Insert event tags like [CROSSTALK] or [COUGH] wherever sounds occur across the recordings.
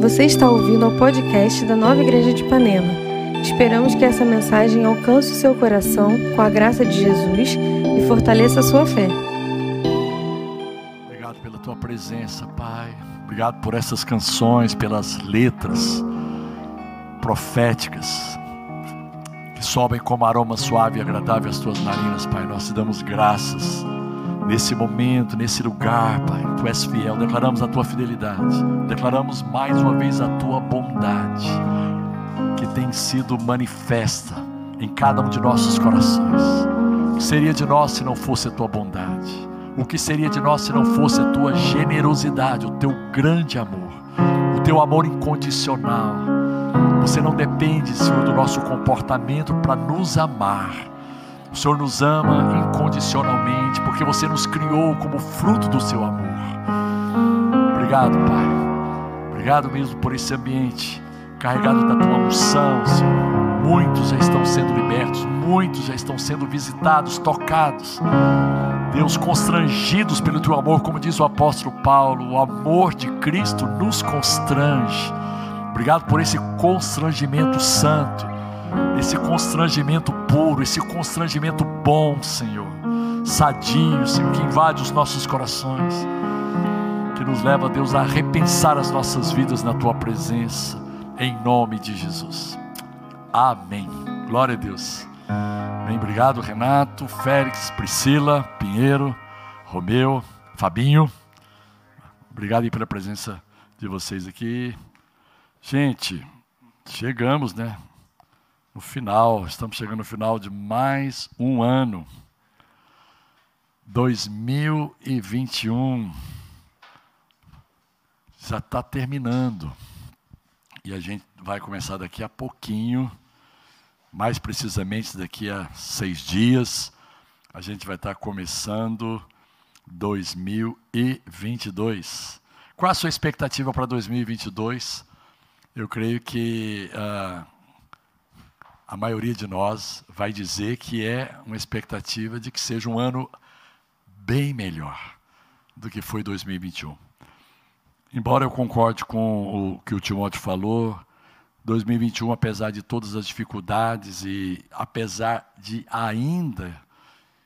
Você está ouvindo ao podcast da Nova Igreja de Ipanema. Esperamos que essa mensagem alcance o seu coração com a graça de Jesus e fortaleça a sua fé. Obrigado pela tua presença, Pai. Obrigado por essas canções, pelas letras proféticas que sobem como aroma suave e agradável às tuas narinas, Pai. Nós te damos graças nesse momento, nesse lugar, Pai. Tu és fiel, declaramos a tua fidelidade, declaramos mais uma vez a tua bondade, que tem sido manifesta em cada um de nossos corações. O que seria de nós se não fosse a tua bondade? O que seria de nós se não fosse a tua generosidade, o teu grande amor, o teu amor incondicional? Você não depende, Senhor, do nosso comportamento para nos amar o Senhor nos ama incondicionalmente, porque você nos criou como fruto do seu amor. Obrigado, Pai. Obrigado mesmo por esse ambiente carregado da tua unção, Senhor. Muitos já estão sendo libertos, muitos já estão sendo visitados, tocados. Deus, constrangidos pelo teu amor, como diz o apóstolo Paulo, o amor de Cristo nos constrange. Obrigado por esse constrangimento santo esse constrangimento puro, esse constrangimento bom, Senhor, sadio, Senhor, que invade os nossos corações, que nos leva, Deus, a repensar as nossas vidas na Tua presença, em nome de Jesus. Amém. Glória a Deus. Bem, obrigado, Renato, Félix, Priscila, Pinheiro, Romeu, Fabinho. Obrigado aí pela presença de vocês aqui. Gente, chegamos, né? No final, estamos chegando no final de mais um ano. 2021 já está terminando. E a gente vai começar daqui a pouquinho, mais precisamente daqui a seis dias, a gente vai estar tá começando 2022. Qual a sua expectativa para 2022? Eu creio que. Uh, a maioria de nós vai dizer que é uma expectativa de que seja um ano bem melhor do que foi 2021. Embora eu concorde com o que o Timóteo falou, 2021, apesar de todas as dificuldades e apesar de ainda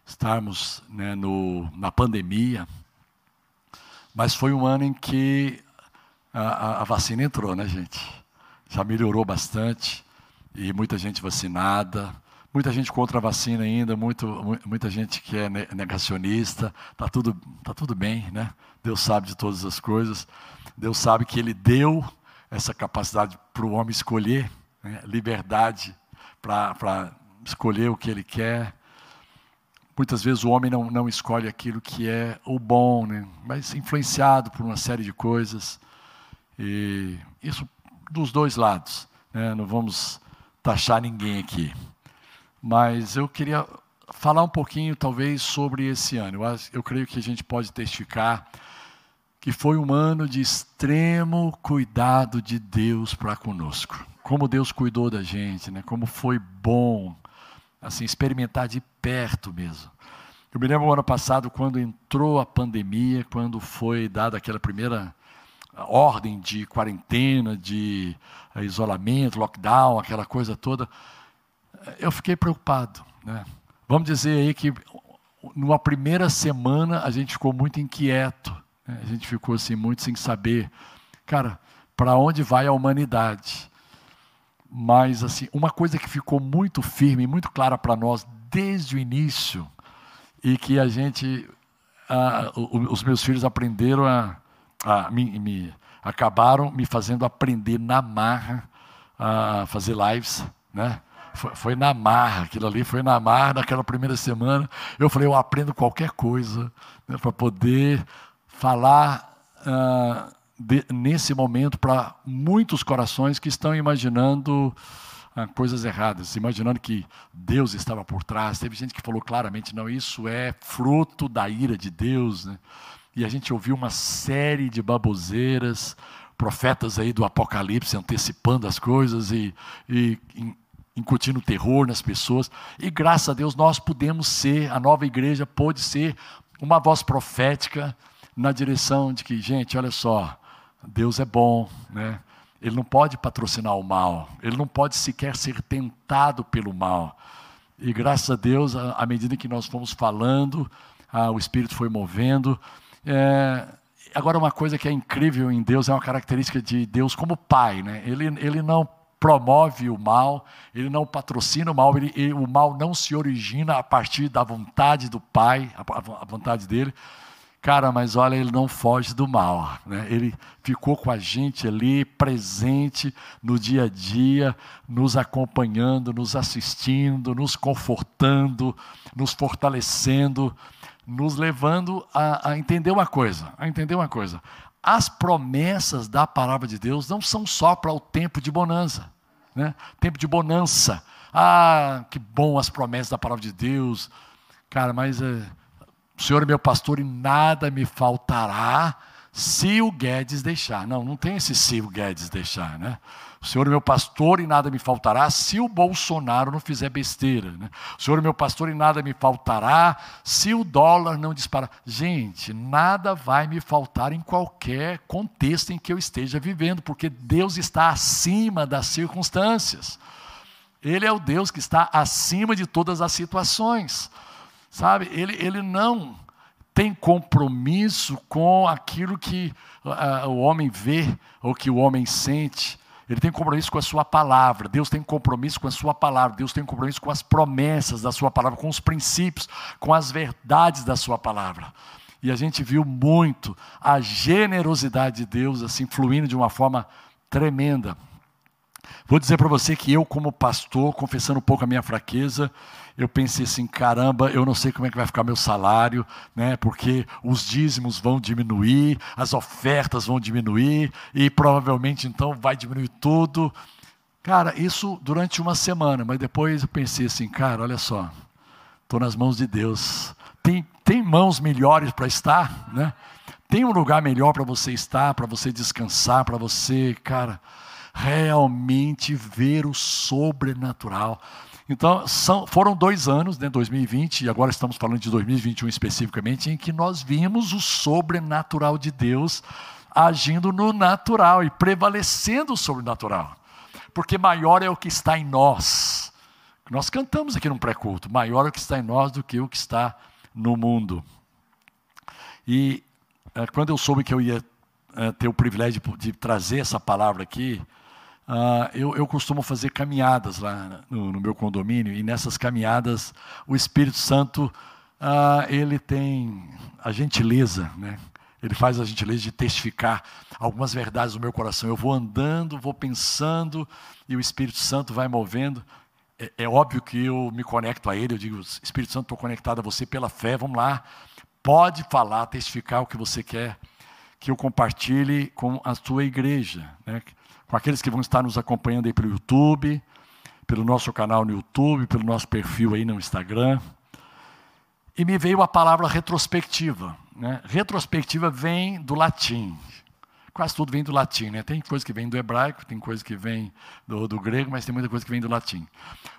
estarmos né, no, na pandemia, mas foi um ano em que a, a vacina entrou, né, gente? Já melhorou bastante e muita gente vacinada, muita gente contra a vacina ainda, muito, muita gente que é negacionista. Está tudo, tá tudo bem, né? Deus sabe de todas as coisas. Deus sabe que Ele deu essa capacidade para o homem escolher, né? liberdade para escolher o que ele quer. Muitas vezes o homem não, não escolhe aquilo que é o bom, né? mas influenciado por uma série de coisas. E isso dos dois lados. Né? Não vamos taxar ninguém aqui. Mas eu queria falar um pouquinho, talvez, sobre esse ano. Eu, eu creio que a gente pode testificar que foi um ano de extremo cuidado de Deus para conosco. Como Deus cuidou da gente, né? como foi bom assim experimentar de perto mesmo. Eu me lembro no ano passado, quando entrou a pandemia, quando foi dada aquela primeira ordem de quarentena, de eh, isolamento, lockdown, aquela coisa toda, eu fiquei preocupado. Né? Vamos dizer aí que numa primeira semana a gente ficou muito inquieto, né? a gente ficou assim muito sem saber, cara, para onde vai a humanidade? Mas assim, uma coisa que ficou muito firme, muito clara para nós desde o início e que a gente, os meus filhos aprenderam a ah, me, me, acabaram me fazendo aprender na marra a fazer lives, né? Foi, foi, na marra, aquilo ali foi na marra naquela primeira semana. Eu falei, eu aprendo qualquer coisa né, para poder falar de, nesse momento para muitos corações que estão imaginando coisas erradas, imaginando que Deus estava por trás. Teve gente que falou claramente, não, isso é fruto da ira de Deus, né? E a gente ouviu uma série de baboseiras, profetas aí do Apocalipse antecipando as coisas e, e incutindo terror nas pessoas. E graças a Deus nós pudemos ser, a nova igreja pôde ser uma voz profética na direção de que, gente, olha só, Deus é bom, né? ele não pode patrocinar o mal, ele não pode sequer ser tentado pelo mal. E graças a Deus, à medida que nós fomos falando, ah, o Espírito foi movendo. É, agora, uma coisa que é incrível em Deus, é uma característica de Deus como Pai. Né? Ele, ele não promove o mal, ele não patrocina o mal, ele, ele, o mal não se origina a partir da vontade do Pai, a, a vontade dele. Cara, mas olha, ele não foge do mal. Né? Ele ficou com a gente ali, presente no dia a dia, nos acompanhando, nos assistindo, nos confortando, nos fortalecendo, nos levando a, a entender uma coisa, a entender uma coisa. As promessas da palavra de Deus não são só para o tempo de bonança, né? Tempo de bonança. Ah, que bom as promessas da palavra de Deus. Cara, mas é, o Senhor é meu pastor e nada me faltará se o Guedes deixar. Não, não tem esse se o Guedes deixar, né? O Senhor é meu pastor e nada me faltará se o Bolsonaro não fizer besteira. Né? O Senhor é meu pastor e nada me faltará se o dólar não disparar. Gente, nada vai me faltar em qualquer contexto em que eu esteja vivendo, porque Deus está acima das circunstâncias. Ele é o Deus que está acima de todas as situações. Sabe? Ele, ele não tem compromisso com aquilo que uh, o homem vê ou que o homem sente. Ele tem compromisso com a sua palavra. Deus tem compromisso com a sua palavra. Deus tem compromisso com as promessas da sua palavra, com os princípios, com as verdades da sua palavra. E a gente viu muito a generosidade de Deus assim fluindo de uma forma tremenda. Vou dizer para você que eu, como pastor, confessando um pouco a minha fraqueza, eu pensei assim, caramba, eu não sei como é que vai ficar meu salário, né? Porque os dízimos vão diminuir, as ofertas vão diminuir e provavelmente então vai diminuir tudo. Cara, isso durante uma semana, mas depois eu pensei assim, cara, olha só, estou nas mãos de Deus. Tem, tem mãos melhores para estar, né? Tem um lugar melhor para você estar, para você descansar, para você, cara, realmente ver o sobrenatural. Então, são, foram dois anos, né, 2020, e agora estamos falando de 2021 especificamente, em que nós vimos o sobrenatural de Deus agindo no natural e prevalecendo o sobrenatural. Porque maior é o que está em nós. Nós cantamos aqui no pré-culto: maior é o que está em nós do que o que está no mundo. E é, quando eu soube que eu ia é, ter o privilégio de trazer essa palavra aqui, Uh, eu, eu, costumo fazer caminhadas lá no, no, meu condomínio, e nessas caminhadas o Espírito Santo, uh, ele tem a gentileza, né? ele faz a gentileza de testificar algumas verdades do meu coração. Eu vou andando, vou pensando, e o Espírito Santo vai movendo. É, é óbvio que eu me conecto a ele, eu digo, Espírito Santo, estou conectado a você pela fé, vamos lá, pode falar, testificar o que você quer que eu compartilhe com a sua igreja. Né? Com aqueles que vão estar nos acompanhando aí pelo YouTube, pelo nosso canal no YouTube, pelo nosso perfil aí no Instagram. E me veio a palavra retrospectiva. Né? Retrospectiva vem do latim. Quase tudo vem do latim, né? Tem coisa que vem do hebraico, tem coisa que vem do, do grego, mas tem muita coisa que vem do latim.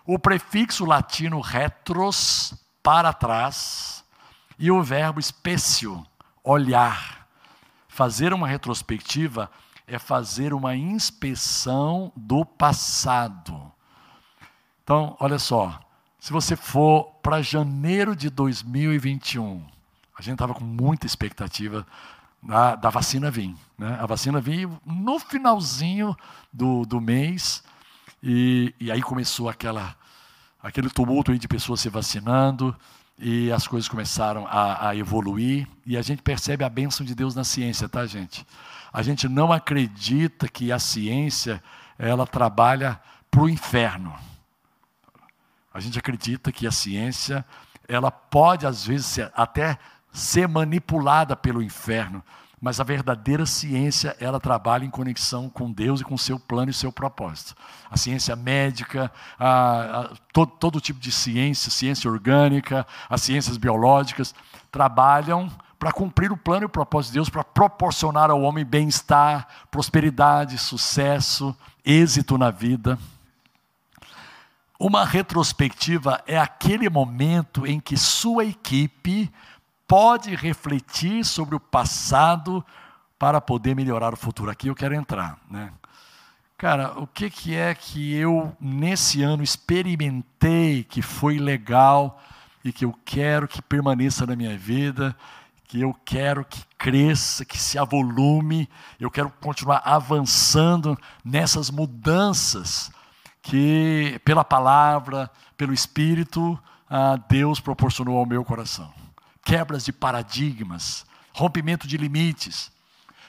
O prefixo latino retros, para trás, e o verbo espécio, olhar. Fazer uma retrospectiva é fazer uma inspeção do passado. Então, olha só, se você for para janeiro de 2021, a gente estava com muita expectativa da, da vacina vir. Né? A vacina veio no finalzinho do, do mês, e, e aí começou aquela, aquele tumulto de pessoas se vacinando, e as coisas começaram a, a evoluir, e a gente percebe a bênção de Deus na ciência, tá, gente? A gente não acredita que a ciência ela trabalha para o inferno. A gente acredita que a ciência ela pode às vezes ser, até ser manipulada pelo inferno, mas a verdadeira ciência ela trabalha em conexão com Deus e com seu plano e seu propósito. A ciência médica, a, a, todo, todo tipo de ciência, ciência orgânica, as ciências biológicas trabalham para cumprir o plano e o propósito de Deus, para proporcionar ao homem bem-estar, prosperidade, sucesso, êxito na vida. Uma retrospectiva é aquele momento em que sua equipe pode refletir sobre o passado para poder melhorar o futuro. Aqui eu quero entrar. Né? Cara, o que, que é que eu, nesse ano, experimentei que foi legal e que eu quero que permaneça na minha vida, que eu quero que cresça, que se avolume, eu quero continuar avançando nessas mudanças que, pela palavra, pelo Espírito, ah, Deus proporcionou ao meu coração. Quebras de paradigmas, rompimento de limites,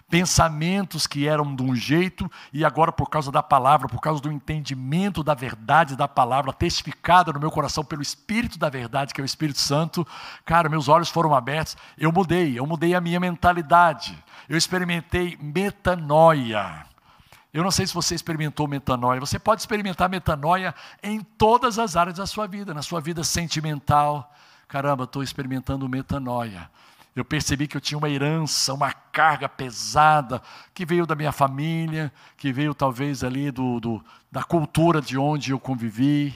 pensamentos que eram de um jeito e agora, por causa da palavra, por causa do entendimento da verdade da palavra, testificada no meu coração pelo Espírito da verdade, que é o Espírito Santo, cara, meus olhos foram abertos, eu mudei, eu mudei a minha mentalidade, eu experimentei metanoia. Eu não sei se você experimentou metanoia. Você pode experimentar metanoia em todas as áreas da sua vida, na sua vida sentimental. Caramba, estou experimentando metanoia. Eu percebi que eu tinha uma herança, uma carga pesada, que veio da minha família, que veio talvez ali do, do da cultura de onde eu convivi.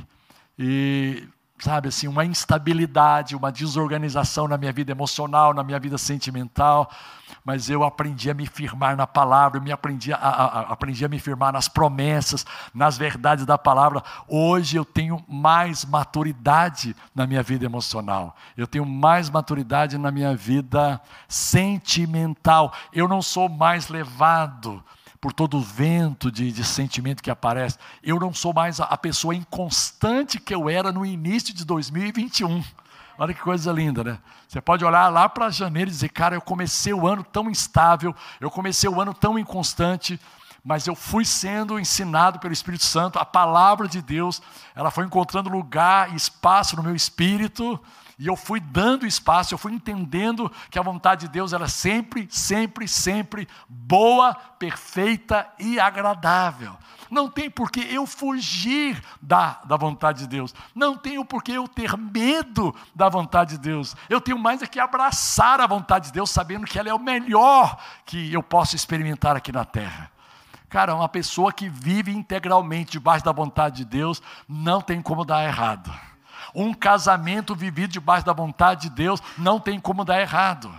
E sabe assim, uma instabilidade, uma desorganização na minha vida emocional, na minha vida sentimental, mas eu aprendi a me firmar na palavra, me aprendi a, a, a, aprendi a me firmar nas promessas, nas verdades da palavra. Hoje eu tenho mais maturidade na minha vida emocional, eu tenho mais maturidade na minha vida sentimental, eu não sou mais levado por todo o vento de, de sentimento que aparece. Eu não sou mais a, a pessoa inconstante que eu era no início de 2021. Olha que coisa linda, né? Você pode olhar lá para janeiro e dizer, cara, eu comecei o ano tão instável, eu comecei o ano tão inconstante, mas eu fui sendo ensinado pelo Espírito Santo, a palavra de Deus, ela foi encontrando lugar e espaço no meu espírito, e eu fui dando espaço, eu fui entendendo que a vontade de Deus era sempre, sempre, sempre boa, perfeita e agradável. Não tem por que eu fugir da, da vontade de Deus. Não tenho por que eu ter medo da vontade de Deus. Eu tenho mais é que abraçar a vontade de Deus, sabendo que ela é o melhor que eu posso experimentar aqui na terra. Cara, uma pessoa que vive integralmente debaixo da vontade de Deus não tem como dar errado. Um casamento vivido debaixo da vontade de Deus não tem como dar errado.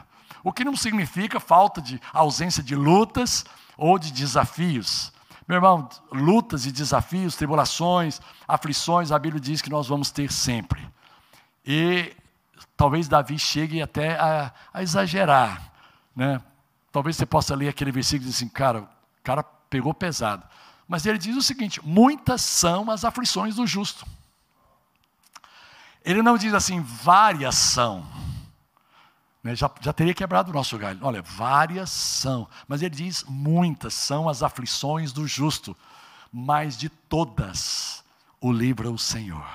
O que não significa falta de ausência de lutas ou de desafios. Meu irmão, lutas e desafios, tribulações, aflições, a Bíblia diz que nós vamos ter sempre. E talvez Davi chegue até a, a exagerar. Né? Talvez você possa ler aquele versículo e dizer assim, cara, o cara pegou pesado. Mas ele diz o seguinte: muitas são as aflições do justo. Ele não diz assim, várias são. Né, já, já teria quebrado o nosso galho. Olha, várias são. Mas ele diz, muitas são as aflições do justo, mas de todas o livra o Senhor.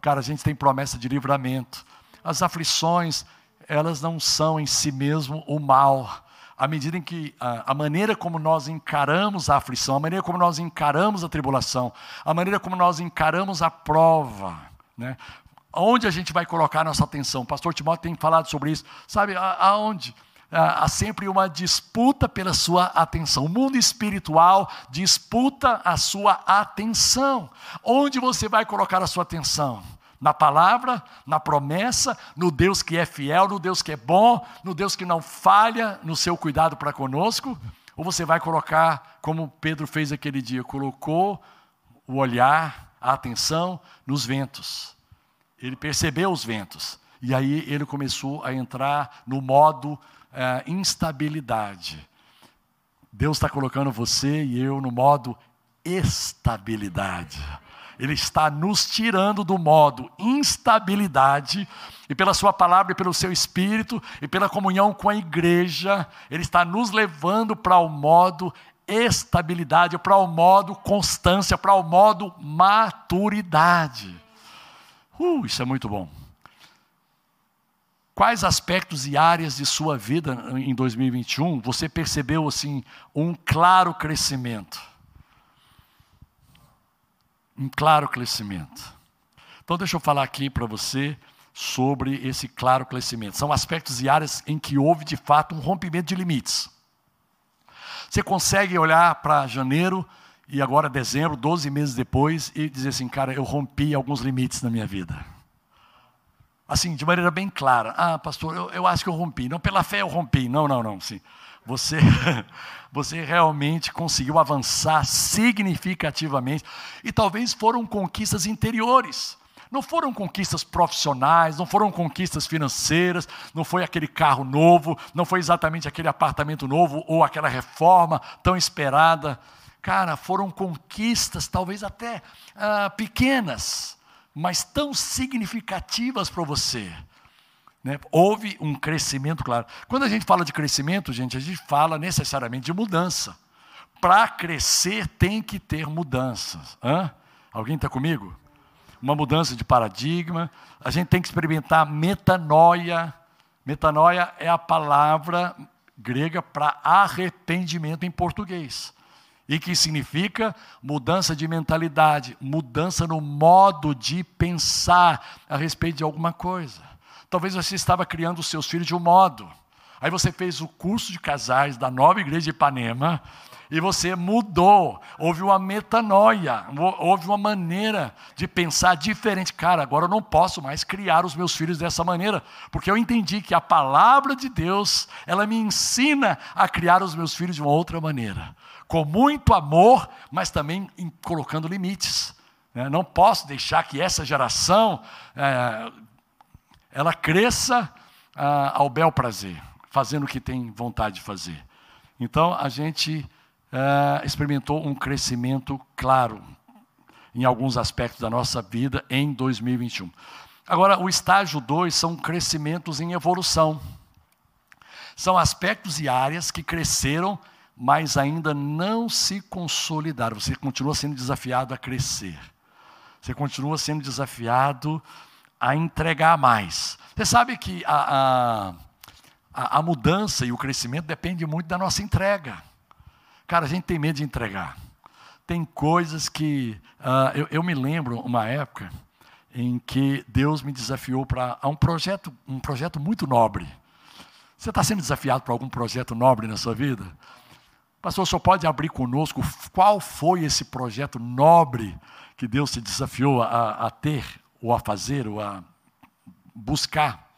Cara, a gente tem promessa de livramento. As aflições, elas não são em si mesmo o mal. À medida em que a, a, maneira como nós encaramos a aflição, a maneira como nós encaramos a tribulação, a maneira como nós encaramos a prova, né? Onde a gente vai colocar nossa atenção? O pastor Timóteo tem falado sobre isso. Sabe, aonde? Há sempre uma disputa pela sua atenção. O mundo espiritual disputa a sua atenção. Onde você vai colocar a sua atenção? Na palavra, na promessa, no Deus que é fiel, no Deus que é bom, no Deus que não falha no seu cuidado para conosco? Ou você vai colocar, como Pedro fez aquele dia, colocou o olhar, a atenção nos ventos ele percebeu os ventos. E aí ele começou a entrar no modo é, instabilidade. Deus está colocando você e eu no modo estabilidade. Ele está nos tirando do modo instabilidade, e pela Sua palavra, e pelo Seu Espírito, e pela comunhão com a igreja, Ele está nos levando para o modo estabilidade, para o modo constância, para o modo maturidade. Uh, isso é muito bom. Quais aspectos e áreas de sua vida em 2021 você percebeu assim um claro crescimento? Um claro crescimento. Então deixa eu falar aqui para você sobre esse claro crescimento. São aspectos e áreas em que houve de fato um rompimento de limites. Você consegue olhar para janeiro e agora dezembro, 12 meses depois, e dizer assim, cara, eu rompi alguns limites na minha vida. Assim, de maneira bem clara. Ah, pastor, eu, eu acho que eu rompi. Não, pela fé eu rompi. Não, não, não. Sim. você, [LAUGHS] você realmente conseguiu avançar significativamente. E talvez foram conquistas interiores. Não foram conquistas profissionais, não foram conquistas financeiras, não foi aquele carro novo, não foi exatamente aquele apartamento novo ou aquela reforma tão esperada. Cara, foram conquistas, talvez até ah, pequenas, mas tão significativas para você. Né? Houve um crescimento claro. Quando a gente fala de crescimento, gente, a gente fala necessariamente de mudança. Para crescer tem que ter mudanças. Hã? Alguém está comigo? Uma mudança de paradigma. A gente tem que experimentar metanoia. Metanoia é a palavra grega para arrependimento em português. E que significa mudança de mentalidade, mudança no modo de pensar a respeito de alguma coisa. Talvez você estava criando os seus filhos de um modo. Aí você fez o curso de casais da nova igreja de Ipanema e você mudou. Houve uma metanoia, houve uma maneira de pensar diferente. Cara, agora eu não posso mais criar os meus filhos dessa maneira, porque eu entendi que a palavra de Deus, ela me ensina a criar os meus filhos de uma outra maneira. Com muito amor, mas também colocando limites. Né? Não posso deixar que essa geração é, ela cresça ah, ao bel prazer, fazendo o que tem vontade de fazer. Então, a gente ah, experimentou um crescimento claro em alguns aspectos da nossa vida em 2021. Agora, o estágio 2 são crescimentos em evolução. São aspectos e áreas que cresceram, mas ainda não se consolidaram. Você continua sendo desafiado a crescer. Você continua sendo desafiado a entregar mais. Você sabe que a, a, a mudança e o crescimento depende muito da nossa entrega. Cara, a gente tem medo de entregar. Tem coisas que. Uh, eu, eu me lembro uma época em que Deus me desafiou para um projeto, um projeto muito nobre. Você está sendo desafiado para algum projeto nobre na sua vida? Pastor, senhor pode abrir conosco qual foi esse projeto nobre que Deus te desafiou a, a ter? ou a fazer, ou a buscar.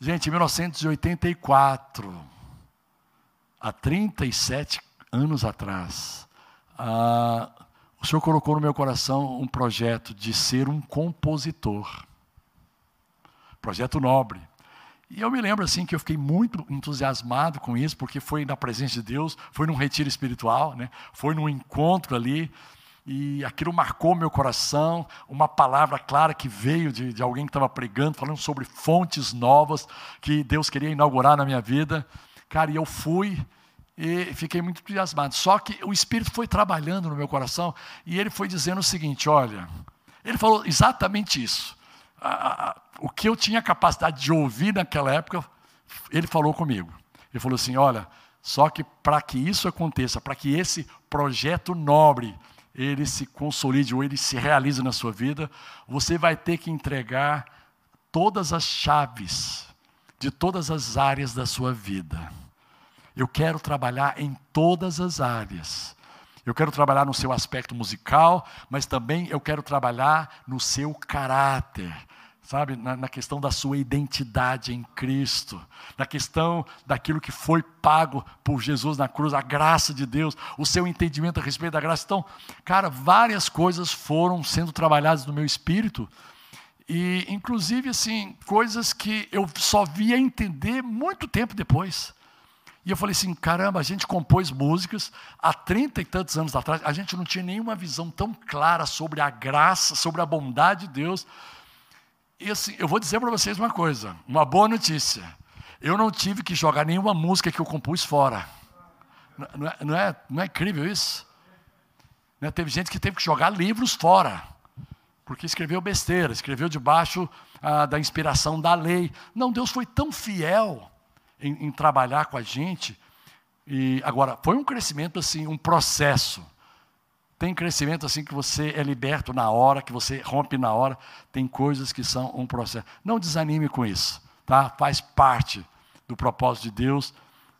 Gente, em 1984, há 37 anos atrás, ah, o Senhor colocou no meu coração um projeto de ser um compositor. Projeto nobre. E eu me lembro assim que eu fiquei muito entusiasmado com isso, porque foi na presença de Deus, foi num retiro espiritual, né? foi num encontro ali e aquilo marcou meu coração, uma palavra clara que veio de, de alguém que estava pregando, falando sobre fontes novas que Deus queria inaugurar na minha vida. Cara, e eu fui e fiquei muito entusiasmado. Só que o Espírito foi trabalhando no meu coração e ele foi dizendo o seguinte: olha, ele falou exatamente isso. O que eu tinha capacidade de ouvir naquela época, ele falou comigo. Ele falou assim: olha, só que para que isso aconteça, para que esse projeto nobre ele se consolide ou ele se realize na sua vida, você vai ter que entregar todas as chaves de todas as áreas da sua vida. Eu quero trabalhar em todas as áreas. Eu quero trabalhar no seu aspecto musical, mas também eu quero trabalhar no seu caráter sabe, na, na, questão da sua identidade em Cristo, na questão daquilo que foi pago por Jesus na cruz, a graça de Deus, o seu entendimento a respeito da graça. Então, cara, várias coisas foram sendo trabalhadas no meu espírito, e inclusive, assim, coisas que eu só via entender muito tempo depois. E eu falei assim: caramba, a gente compôs músicas há trinta e tantos anos atrás, a gente não tinha nenhuma visão tão clara sobre a graça, sobre a bondade de Deus. E assim, eu vou dizer para vocês uma coisa, uma boa notícia. Eu não tive que jogar nenhuma música que eu compus fora. Não é, não é, não é incrível isso? Né? Teve gente que teve que jogar livros fora, porque escreveu besteira, escreveu debaixo ah, da inspiração da lei. Não, Deus foi tão fiel em, em trabalhar com a gente. E agora, foi um crescimento assim, um processo. Tem crescimento assim que você é liberto na hora, que você rompe na hora. Tem coisas que são um processo. Não desanime com isso, tá? Faz parte do propósito de Deus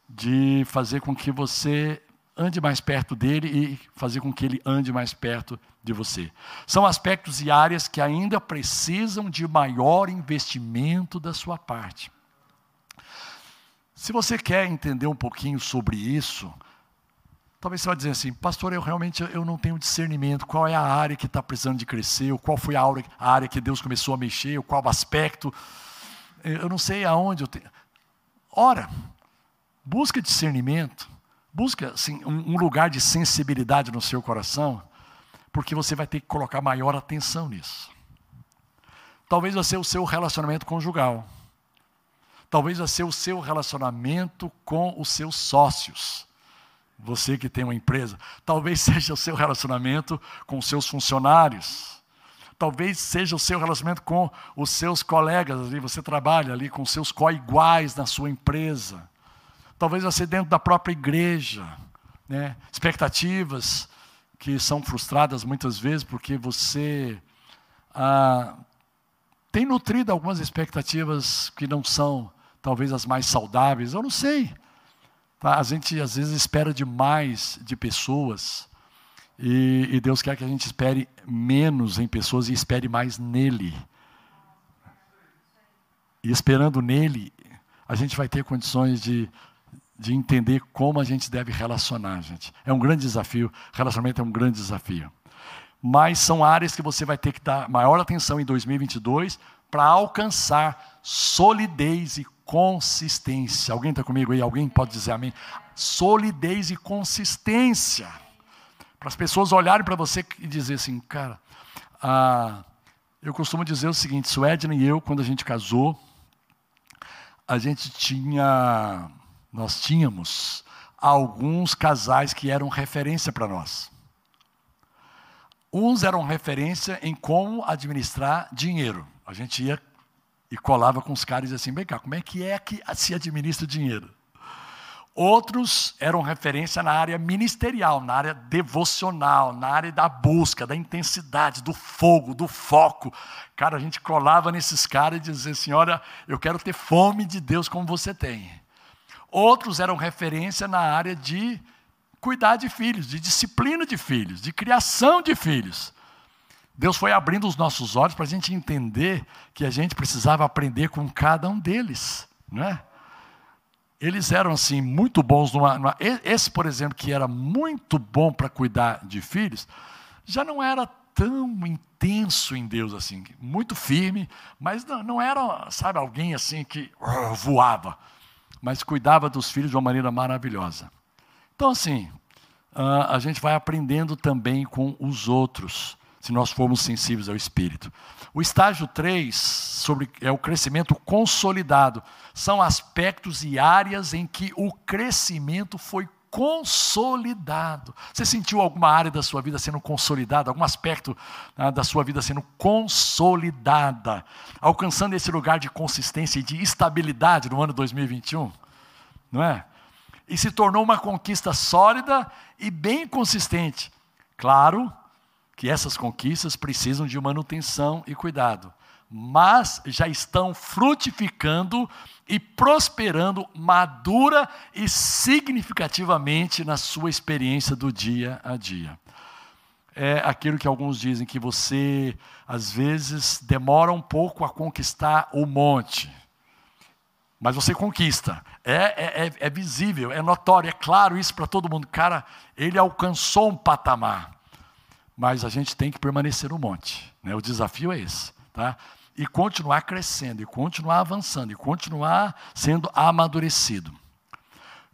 de fazer com que você ande mais perto dele e fazer com que ele ande mais perto de você. São aspectos e áreas que ainda precisam de maior investimento da sua parte. Se você quer entender um pouquinho sobre isso, talvez você vai dizer assim, pastor, eu realmente eu não tenho discernimento, qual é a área que está precisando de crescer, ou qual foi a área, a área que Deus começou a mexer, ou qual aspecto, eu não sei aonde eu tenho. Ora, busca discernimento, busca assim, um, um lugar de sensibilidade no seu coração, porque você vai ter que colocar maior atenção nisso. Talvez vai ser o seu relacionamento conjugal. Talvez vai ser o seu relacionamento com os seus sócios. Você que tem uma empresa. Talvez [LAUGHS] seja o seu relacionamento com os seus funcionários. Talvez seja o seu relacionamento com os seus colegas ali. Você trabalha ali com seus co-iguais na sua empresa. Talvez vai ser dentro da própria igreja. Né? Expectativas que são frustradas muitas vezes porque você ah, tem nutrido algumas expectativas que não são talvez as mais saudáveis, eu não sei. Tá? A gente às vezes espera demais de pessoas e, e Deus quer que a gente espere menos em pessoas e espere mais nele. E esperando nele, a gente vai ter condições de, de entender como a gente deve relacionar, gente. É um grande desafio, relacionamento é um grande desafio mas são áreas que você vai ter que dar maior atenção em 2022 para alcançar solidez e consistência. Alguém está comigo aí? Alguém pode dizer amém? Solidez e consistência. Para as pessoas olharem para você e dizer assim, cara, ah, eu costumo dizer o seguinte: Suedna e eu, quando a gente casou, a gente tinha, nós tínhamos alguns casais que eram referência para nós. Uns eram referência em como administrar dinheiro. A gente ia e colava com os caras e dizia assim: vem cá, como é que é que se administra o dinheiro? Outros eram referência na área ministerial, na área devocional, na área da busca, da intensidade, do fogo, do foco. Cara, a gente colava nesses caras e dizia assim: olha, eu quero ter fome de Deus como você tem. Outros eram referência na área de cuidar de filhos, de disciplina de filhos, de criação de filhos. Deus foi abrindo os nossos olhos para a gente entender que a gente precisava aprender com cada um deles, não é? Eles eram assim muito bons numa, numa esse, por exemplo, que era muito bom para cuidar de filhos, já não era tão intenso em Deus assim, muito firme, mas não, não era, sabe, alguém assim que uh, voava, mas cuidava dos filhos de uma maneira maravilhosa. Então, assim, uh, a gente vai aprendendo também com os outros, se nós formos sensíveis ao Espírito. O estágio 3 sobre, é o crescimento consolidado. São aspectos e áreas em que o crescimento foi consolidado. Você sentiu alguma área da sua vida sendo consolidada, algum aspecto ah, da sua vida sendo consolidada, alcançando esse lugar de consistência e de estabilidade no ano 2021? Não é? e se tornou uma conquista sólida e bem consistente. Claro que essas conquistas precisam de manutenção e cuidado, mas já estão frutificando e prosperando madura e significativamente na sua experiência do dia a dia. É aquilo que alguns dizem que você às vezes demora um pouco a conquistar o monte mas você conquista. É, é, é, é, visível, é notório, é claro isso para todo mundo. Cara, ele alcançou um patamar. Mas a gente tem que permanecer no monte. Né? O desafio é esse. Tá? E continuar crescendo, e continuar avançando, e continuar sendo amadurecido.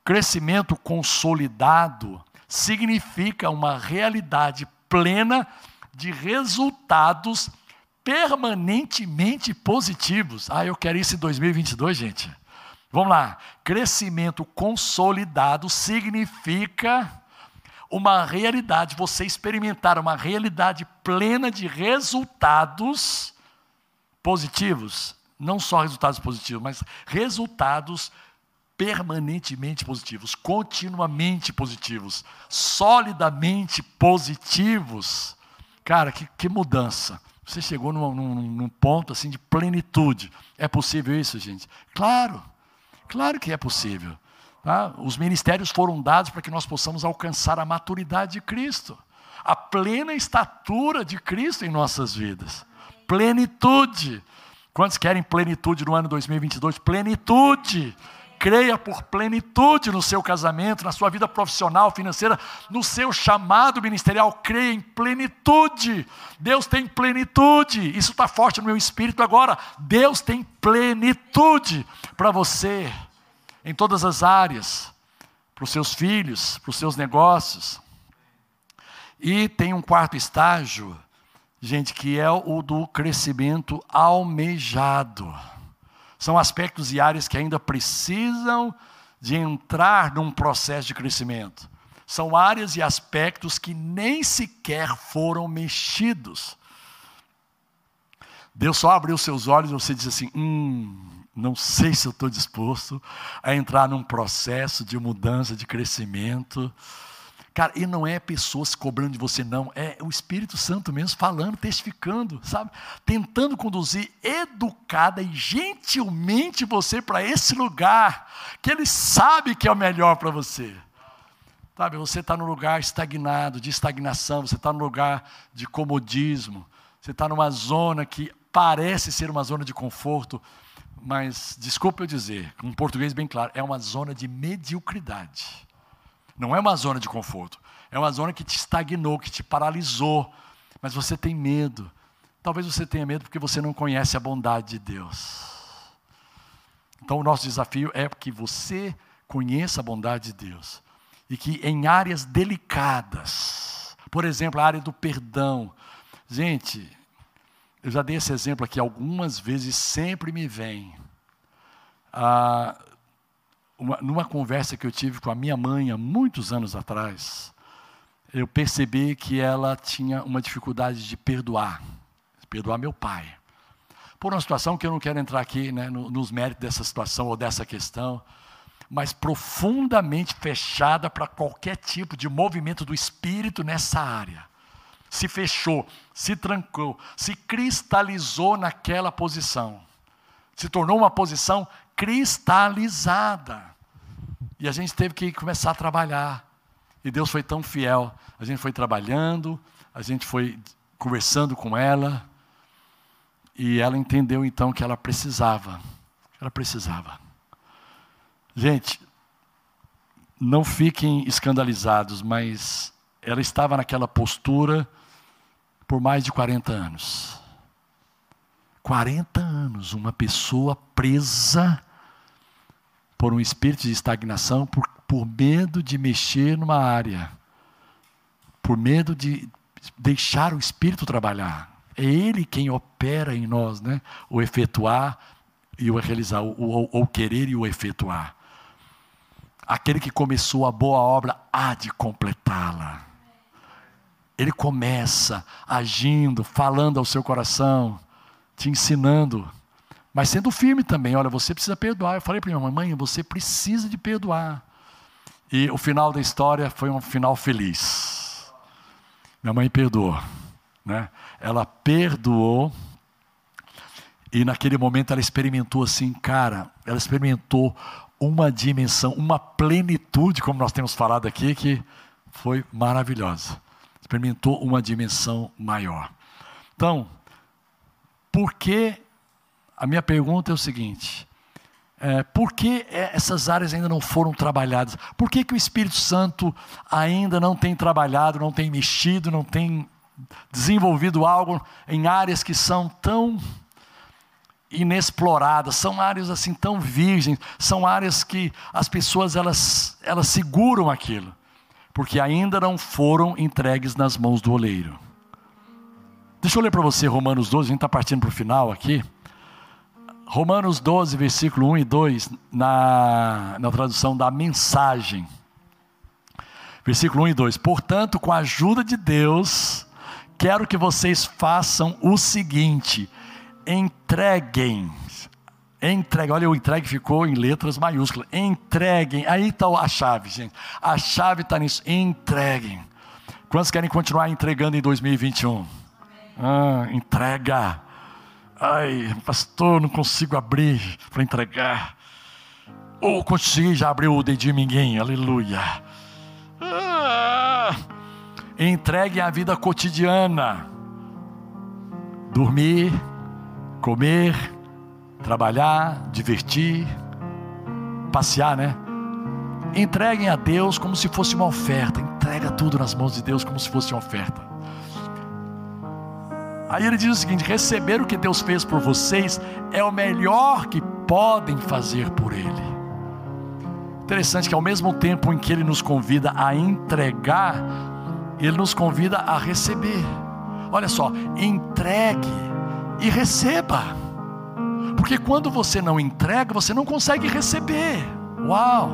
Crescimento consolidado significa uma realidade plena de resultados permanentemente positivos. Ah, eu quero isso em 2022, gente. Vamos lá. Crescimento consolidado significa uma realidade, você experimentar uma realidade plena de resultados positivos, não só resultados positivos, mas resultados permanentemente positivos, continuamente positivos, solidamente positivos. Cara, que, que mudança. Você chegou num, num, num, ponto assim de plenitude. É possível isso, gente? Claro, claro que é possível. Tá? Os ministérios foram dados para que nós possamos alcançar a maturidade de Cristo, a plena estatura de Cristo em nossas vidas. Plenitude. Quantos querem plenitude no ano 2022? Plenitude. creia por plenitude no seu casamento, na sua vida profissional, financeira, no seu chamado ministerial. Creia em plenitude. Deus tem plenitude. Isso está forte no meu espírito agora. Deus tem plenitude para você, em todas as áreas, para os seus filhos, para os seus negócios. E tem um quarto estágio, gente, que é o do crescimento almejado. São aspectos e áreas que ainda precisam de entrar num processo de crescimento. São áreas e aspectos que nem sequer foram mexidos. Deus só abriu seus olhos e você diz assim: hum, não sei se eu estou disposto a entrar num processo de mudança, de crescimento. Cara, e não é pessoas cobrando de você, não. É o Espírito Santo mesmo falando, testificando, sabe? Tentando conduzir educada e gentilmente você para esse lugar que Ele sabe que é o melhor para você. Sabe, você está num lugar estagnado, de estagnação, você está num lugar de comodismo, você está numa zona que parece ser uma zona de conforto, mas, desculpe eu dizer, com um português bem claro, é uma zona de mediocridade. Não é uma zona de conforto. É uma zona que te estagnou, que te paralisou. Mas você tem medo. Talvez você tenha medo porque você não conhece a bondade de Deus. Então, o nosso desafio é que você conheça a bondade de Deus. E que em áreas delicadas, por exemplo, a área do perdão. Gente, eu já dei esse exemplo aqui algumas vezes, sempre me vem. Ah, uma, numa conversa que eu tive com a minha mãe há muitos anos atrás, eu percebi que ela tinha uma dificuldade de perdoar, perdoar meu pai. Por uma situação que eu não quero entrar aqui né, nos méritos dessa situação ou dessa questão, mas profundamente fechada para qualquer tipo de movimento do espírito nessa área. Se fechou, se trancou, se cristalizou naquela posição. Se tornou uma posição cristalizada. E a gente teve que começar a trabalhar. E Deus foi tão fiel. A gente foi trabalhando, a gente foi conversando com ela. E ela entendeu então que ela precisava. Ela precisava. Gente, não fiquem escandalizados, mas ela estava naquela postura por mais de 40 anos. 40 anos, uma pessoa presa por um espírito de estagnação, por, por medo de mexer numa área, por medo de deixar o espírito trabalhar. É ele quem opera em nós, né? O efetuar e o realizar, o, o, o querer e o efetuar. Aquele que começou a boa obra há de completá-la. Ele começa agindo, falando ao seu coração, te ensinando mas sendo firme também, olha, você precisa perdoar. Eu falei para minha mãe, você precisa de perdoar. E o final da história foi um final feliz. Minha mãe perdoou, né? Ela perdoou e naquele momento ela experimentou assim, cara, ela experimentou uma dimensão, uma plenitude, como nós temos falado aqui, que foi maravilhosa. Experimentou uma dimensão maior. Então, por que a minha pergunta é o seguinte: é, por que essas áreas ainda não foram trabalhadas? Por que, que o Espírito Santo ainda não tem trabalhado, não tem mexido, não tem desenvolvido algo em áreas que são tão inexploradas, são áreas assim tão virgens, são áreas que as pessoas elas, elas seguram aquilo, porque ainda não foram entregues nas mãos do oleiro. Deixa eu ler para você Romanos 12, a gente está partindo para o final aqui. Romanos 12, versículo 1 e 2, na, na tradução da mensagem. Versículo 1 e 2: Portanto, com a ajuda de Deus, quero que vocês façam o seguinte: entreguem. Entregue, olha, o entregue ficou em letras maiúsculas. Entreguem, aí está a chave, gente. A chave está nisso. Entreguem. Quantos querem continuar entregando em 2021? Ah, entrega Ai, pastor, não consigo abrir para entregar. Ou oh, consegui, já abriu o dedinho ninguém, aleluia. Ah, entregue a vida cotidiana. Dormir, comer, trabalhar, divertir. passear, né? Entreguem a Deus como se fosse uma oferta. Entrega tudo nas mãos de Deus como se fosse uma oferta. Aí ele diz o seguinte: receber o que Deus fez por vocês é o melhor que podem fazer por Ele. Interessante que ao mesmo tempo em que Ele nos convida a entregar, Ele nos convida a receber. Olha só, entregue e receba. Porque quando você não entrega, você não consegue receber. Uau!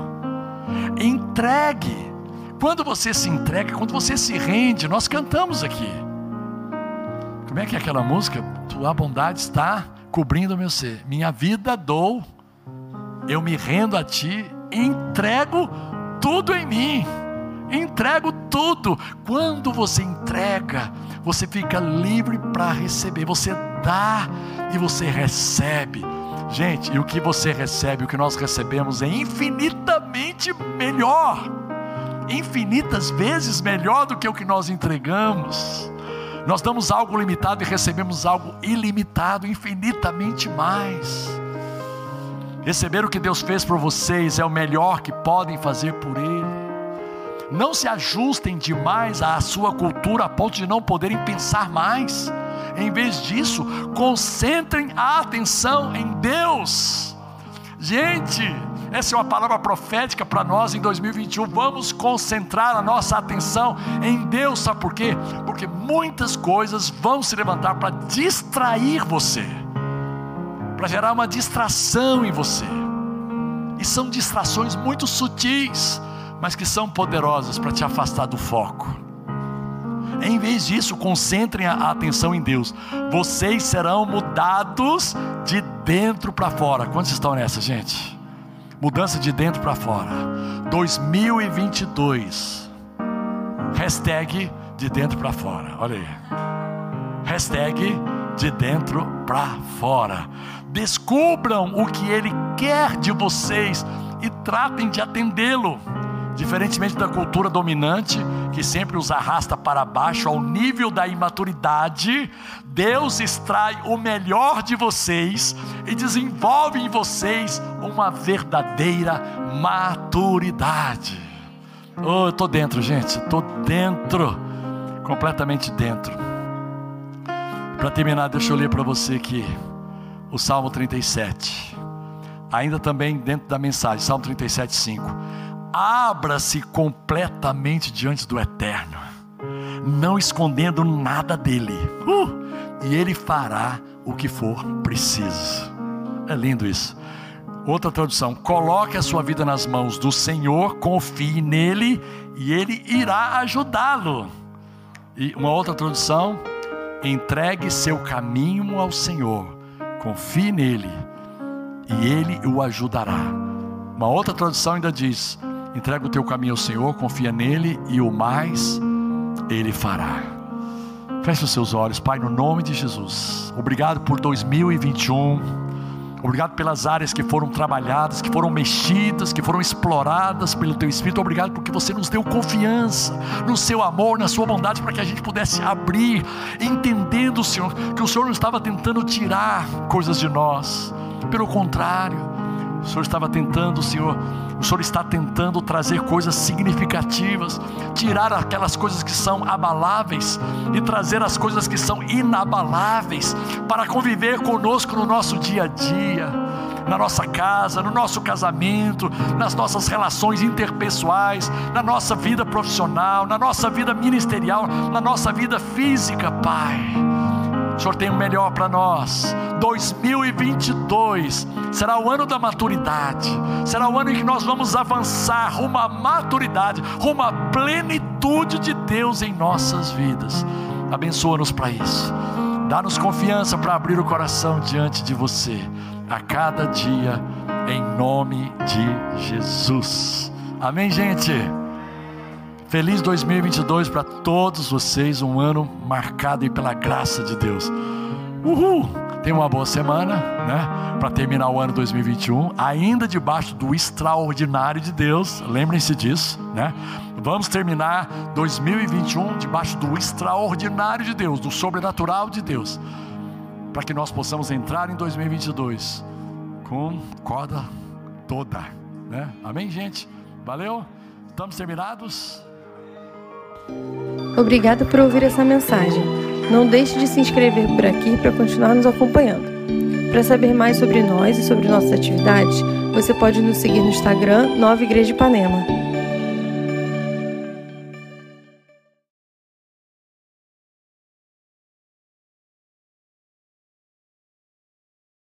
Entregue. Quando você se entrega, quando você se rende, nós cantamos aqui. Como é que é aquela música? Tua bondade está cobrindo o meu ser. Minha vida dou, eu me rendo a ti, entrego tudo em mim. Entrego tudo. Quando você entrega, você fica livre para receber. Você dá e você recebe. Gente, e o que você recebe, o que nós recebemos é infinitamente melhor. Infinitas vezes melhor do que o que nós entregamos. Nós damos algo limitado e recebemos algo ilimitado, infinitamente mais. Receber o que Deus fez por vocês é o melhor que podem fazer por Ele. Não se ajustem demais à sua cultura a ponto de não poderem pensar mais. Em vez disso, concentrem a atenção em Deus. Gente, essa é uma palavra profética para nós em 2021. Vamos concentrar a nossa atenção em Deus, sabe por quê? Porque muitas coisas vão se levantar para distrair você, para gerar uma distração em você. E são distrações muito sutis, mas que são poderosas para te afastar do foco. Em vez disso, concentrem a atenção em Deus. Vocês serão mudados de dentro para fora. Quantos estão nessa, gente? Mudança de dentro para fora. 2022. Hashtag de dentro para fora. Olha aí. Hashtag de dentro para fora. Descubram o que Ele quer de vocês e tratem de atendê-lo. Diferentemente da cultura dominante, que sempre os arrasta para baixo ao nível da imaturidade, Deus extrai o melhor de vocês e desenvolve em vocês uma verdadeira maturidade. Oh, eu estou dentro, gente, estou dentro, completamente dentro. Para terminar, deixa eu ler para você aqui o Salmo 37, ainda também dentro da mensagem, Salmo 37, 5 abra-se completamente diante do Eterno, não escondendo nada dele, uh, e ele fará o que for preciso. É lindo isso. Outra tradução: coloque a sua vida nas mãos do Senhor, confie nele e ele irá ajudá-lo. E uma outra tradução: entregue seu caminho ao Senhor, confie nele e ele o ajudará. Uma outra tradução ainda diz: Entrega o teu caminho ao Senhor, confia nele e o mais ele fará. Feche os seus olhos, Pai, no nome de Jesus. Obrigado por 2021. Obrigado pelas áreas que foram trabalhadas, que foram mexidas, que foram exploradas pelo Teu Espírito. Obrigado porque você nos deu confiança no Seu amor, na Sua bondade, para que a gente pudesse abrir, entendendo, Senhor, que o Senhor não estava tentando tirar coisas de nós. Pelo contrário, o Senhor estava tentando, Senhor, o Senhor está tentando trazer coisas significativas, tirar aquelas coisas que são abaláveis e trazer as coisas que são inabaláveis para conviver conosco no nosso dia a dia, na nossa casa, no nosso casamento, nas nossas relações interpessoais, na nossa vida profissional, na nossa vida ministerial, na nossa vida física, Pai. O Senhor tem o melhor para nós. 2022 será o ano da maturidade, será o ano em que nós vamos avançar rumo à maturidade, rumo à plenitude de Deus em nossas vidas. Abençoa-nos para isso. Dá-nos confiança para abrir o coração diante de você a cada dia, em nome de Jesus. Amém, gente? Feliz 2022 para todos vocês, um ano marcado pela graça de Deus. Uhul! Tenha uma boa semana, né? Para terminar o ano 2021, ainda debaixo do extraordinário de Deus. Lembrem-se disso, né? Vamos terminar 2021 debaixo do extraordinário de Deus, do sobrenatural de Deus, para que nós possamos entrar em 2022 com corda toda Né? Amém, gente? Valeu? Estamos terminados? Obrigado por ouvir essa mensagem. Não deixe de se inscrever por aqui para continuar nos acompanhando. Para saber mais sobre nós e sobre nossas atividades, você pode nos seguir no Instagram Nova Igreja de Ipanema